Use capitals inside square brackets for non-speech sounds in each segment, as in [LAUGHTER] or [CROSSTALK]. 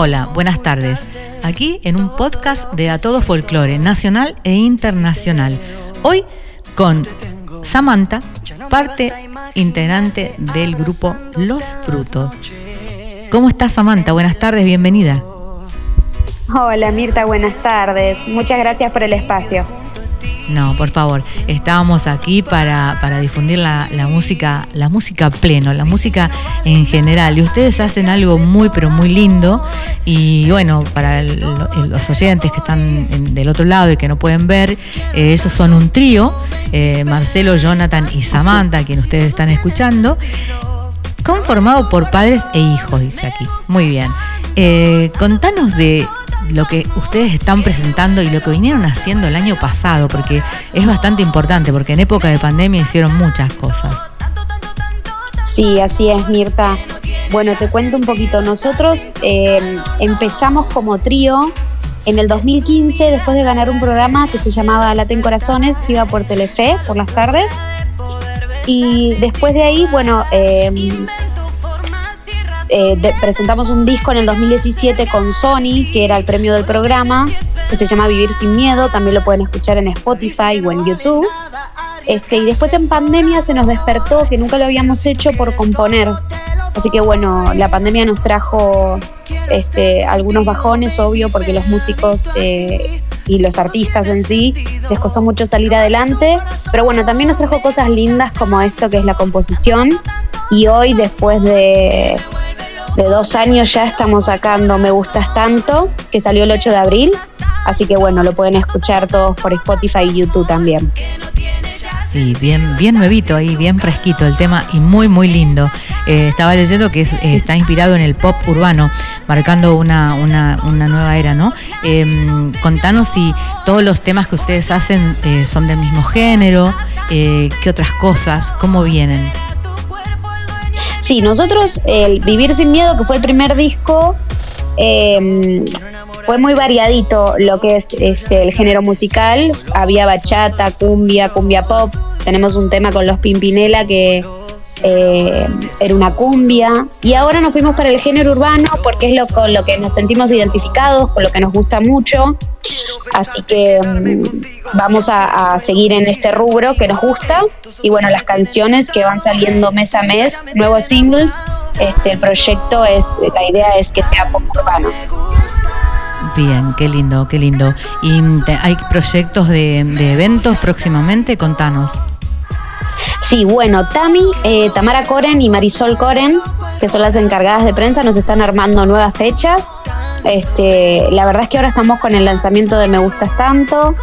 Hola, buenas tardes. Aquí en un podcast de A Todo Folclore, nacional e internacional. Hoy con Samantha, parte integrante del grupo Los Frutos. ¿Cómo estás, Samantha? Buenas tardes, bienvenida. Hola, Mirta, buenas tardes. Muchas gracias por el espacio. No, por favor, estábamos aquí para, para difundir la, música, la música pleno, la música en general. Y ustedes hacen algo muy, pero muy lindo. Y bueno, para los oyentes que están del otro lado y que no pueden ver, eh, ellos son un trío, eh, Marcelo, Jonathan y Samantha, quien ustedes están escuchando, conformado por padres e hijos, dice aquí. Muy bien. Eh, contanos de lo que ustedes están presentando y lo que vinieron haciendo el año pasado, porque es bastante importante, porque en época de pandemia hicieron muchas cosas. Sí, así es, Mirta. Bueno, te cuento un poquito. Nosotros eh, empezamos como trío en el 2015, después de ganar un programa que se llamaba Laten Corazones, que iba por Telefe por las tardes. Y después de ahí, bueno, eh, eh, presentamos un disco en el 2017 con Sony, que era el premio del programa, que se llama Vivir sin Miedo, también lo pueden escuchar en Spotify o en YouTube. Este, y después en pandemia se nos despertó que nunca lo habíamos hecho por componer. Así que bueno, la pandemia nos trajo este, algunos bajones, obvio, porque los músicos eh, y los artistas en sí les costó mucho salir adelante. Pero bueno, también nos trajo cosas lindas como esto que es la composición. Y hoy, después de de dos años ya estamos sacando Me Gustas Tanto, que salió el 8 de abril. Así que bueno, lo pueden escuchar todos por Spotify y YouTube también. Sí, bien, bien nuevito ahí, bien fresquito el tema y muy, muy lindo. Eh, estaba leyendo que eh, está inspirado en el pop urbano, marcando una, una, nueva era, ¿no? Em, contanos si todos los temas que ustedes hacen eh, son del mismo género, qué otras cosas, cómo vienen. Sí, nosotros, el Vivir sin Miedo, que fue el primer disco, em, fue muy variadito lo que es este, el género musical. Había bachata, cumbia, cumbia pop. Tenemos un tema con los Pimpinela que eh, era una cumbia. Y ahora nos fuimos para el género urbano porque es lo, con lo que nos sentimos identificados, con lo que nos gusta mucho. Así que mm, vamos a, seguir en este rubro que nos gusta. Y bueno, las canciones que van saliendo mes a mes, nuevos singles. Este, el proyecto es, la idea es que sea pop urbano. Bien, qué lindo, qué lindo. ¿Y hay proyectos de eventos próximamente? Contanos. Sí, bueno, Tami, eh, Tamara Coren y Marisol Coren, que son las encargadas de prensa, nos están armando nuevas fechas. Este, la verdad es que ahora estamos con el lanzamiento de Me Gustas Tanto.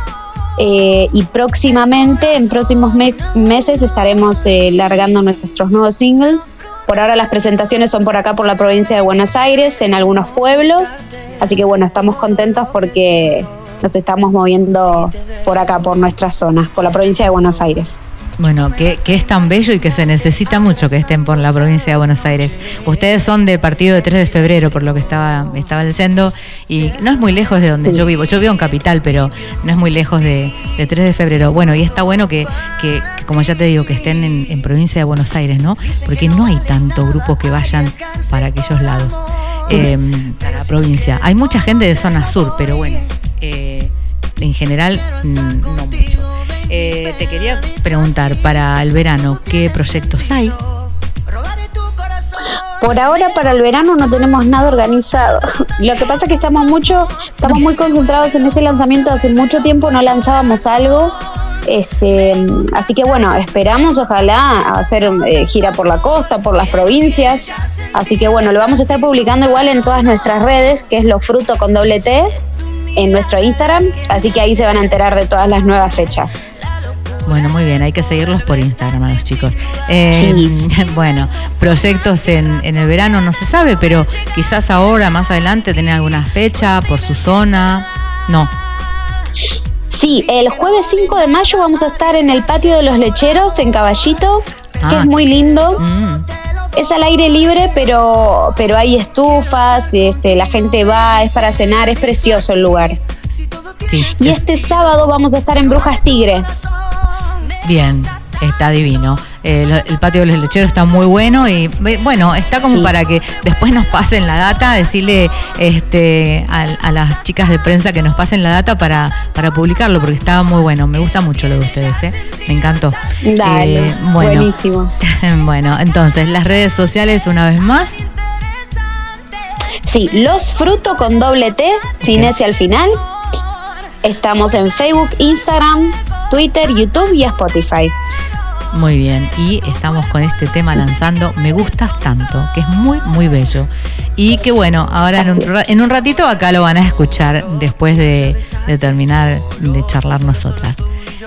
Eh, y próximamente, en próximos meses, estaremos eh, largando nuestros nuevos singles. Por ahora las presentaciones son por acá, por la provincia de Buenos Aires, en algunos pueblos. Así que bueno, estamos contentos porque nos estamos moviendo por acá, por nuestra zona, por la provincia de Buenos Aires. Bueno, que, es tan bello y que se necesita mucho que estén por la provincia de Buenos Aires. Ustedes son de partido de 3 de febrero, por lo que estaba, estaba leyendo, y no es muy lejos de donde yo vivo. Yo vivo en Capital, pero no es muy lejos de, 3 de febrero. Bueno, y está bueno que, que, como ya te digo, que estén en, provincia de Buenos Aires, ¿no? Porque no hay tanto grupo que vayan para aquellos lados, em, para la provincia. Hay mucha gente de zona sur, pero bueno, eh, en general mm, no mucho. Eh, te quería preguntar para el verano, ¿qué proyectos hay? Por ahora para el verano no tenemos nada organizado. Lo que pasa es que estamos mucho, estamos muy concentrados en este lanzamiento. Hace mucho tiempo no lanzábamos algo. Este, así que bueno, esperamos ojalá hacer eh, gira por la costa, por las provincias. Así que bueno, lo vamos a estar publicando igual en todas nuestras redes, que es lo fruto con doble T, en nuestro Instagram. Así que ahí se van a enterar de todas las nuevas fechas. Bueno, muy bien, hay que seguirlos por Instagram a los chicos. Eh, [LAUGHS] bueno, proyectos en, el verano no se sabe, pero quizás ahora, más adelante, tener alguna fecha por su zona. No. Sí, el jueves 5 de mayo vamos a estar en el patio de los lecheros en Caballito, que ah. es muy lindo. Mm. Es al aire libre, pero, pero hay estufas, este, la gente va, es para cenar, es precioso el lugar. y este sábado vamos a estar en Brujas Tigre. Bien, está divino. El, patio de los lecheros está muy bueno y bueno, está como para que después nos pasen la data, decirle este, a, las chicas de prensa que nos pasen la data para, para publicarlo, porque estaba muy bueno. Me gusta mucho lo de ustedes, ¿eh? me encantó. Dale, eh, buenísimo. [LAUGHS] bueno, entonces, las redes sociales una vez más. Sí, Los Fruto con doble T, sin ese al final. Estamos en Facebook, Instagram, Twitter, YouTube y Spotify. Muy bien, y estamos con este tema lanzando Me gustas tanto, que es muy, muy bello. Y que bueno, ahora en un, ratito acá lo van a escuchar después de, terminar de charlar nosotras.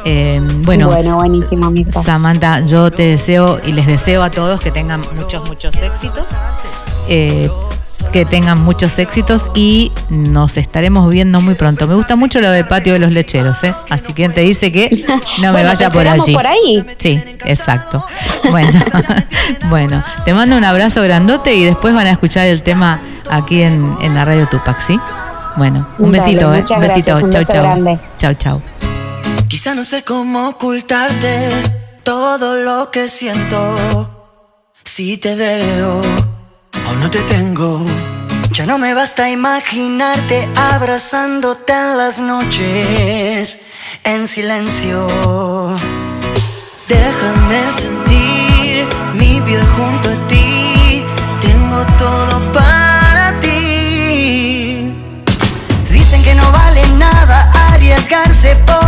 Eh, bueno, bueno, buenísimo, Samantha, yo te deseo y les deseo a todos que tengan muchos, muchos éxitos. Eh, que tengan muchos éxitos y nos estaremos viendo muy pronto. Me gusta mucho lo del patio de los lecheros, ¿eh? Así que te dice que [LAUGHS] no me vaya por allí. por ahí. Sí, exacto. Bueno, [LAUGHS] bueno, te mando un abrazo grandote y después van a escuchar el tema aquí en, la radio Tupac, ¿sí? Bueno, un besito, ¿eh? Un besito. chau, chau. Chau, chau. Quizá no sé cómo ocultarte todo lo que siento si te veo No te tengo. Ya no me basta imaginarte abrazándote en las noches en silencio. Déjame sentir mi piel junto a ti. Tengo todo para ti. Dicen que no vale nada arriesgarse por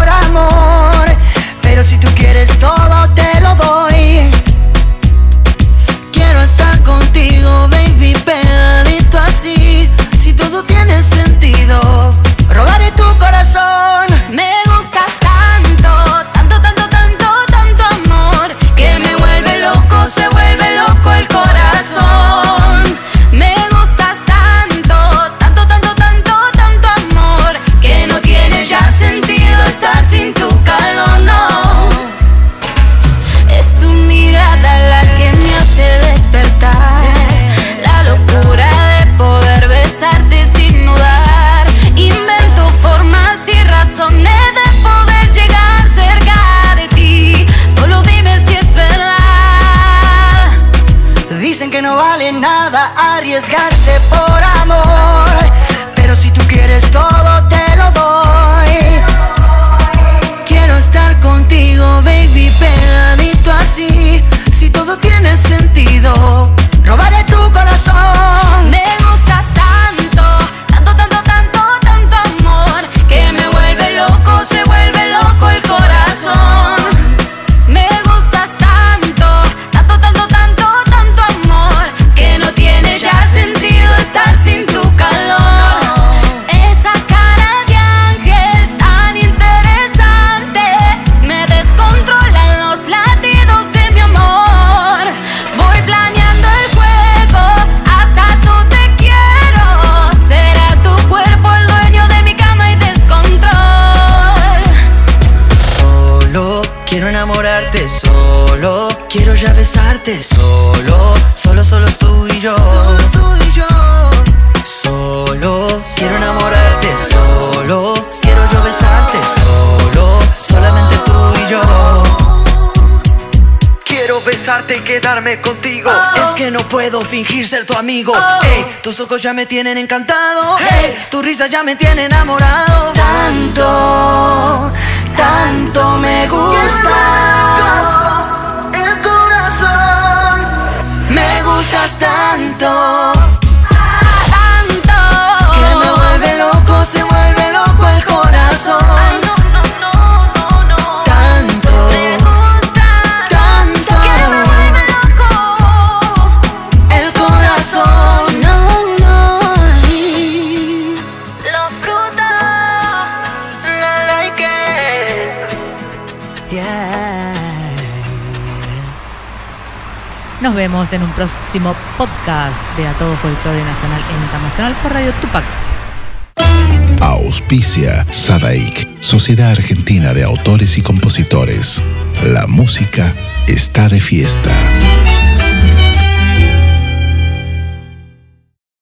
y quedarme contigo. Es que no puedo fingir ser tu amigo. tus ojos ya me tienen encantado. Hey, tu risa ya me tiene enamorado. Tanto, tanto me gustas. Nos vemos en un próximo podcast de A Todo Folclore Nacional e Internacional por Radio Tupac. Auspicia Sadaik, Sociedad Argentina de Autores y Compositores. La música está de fiesta.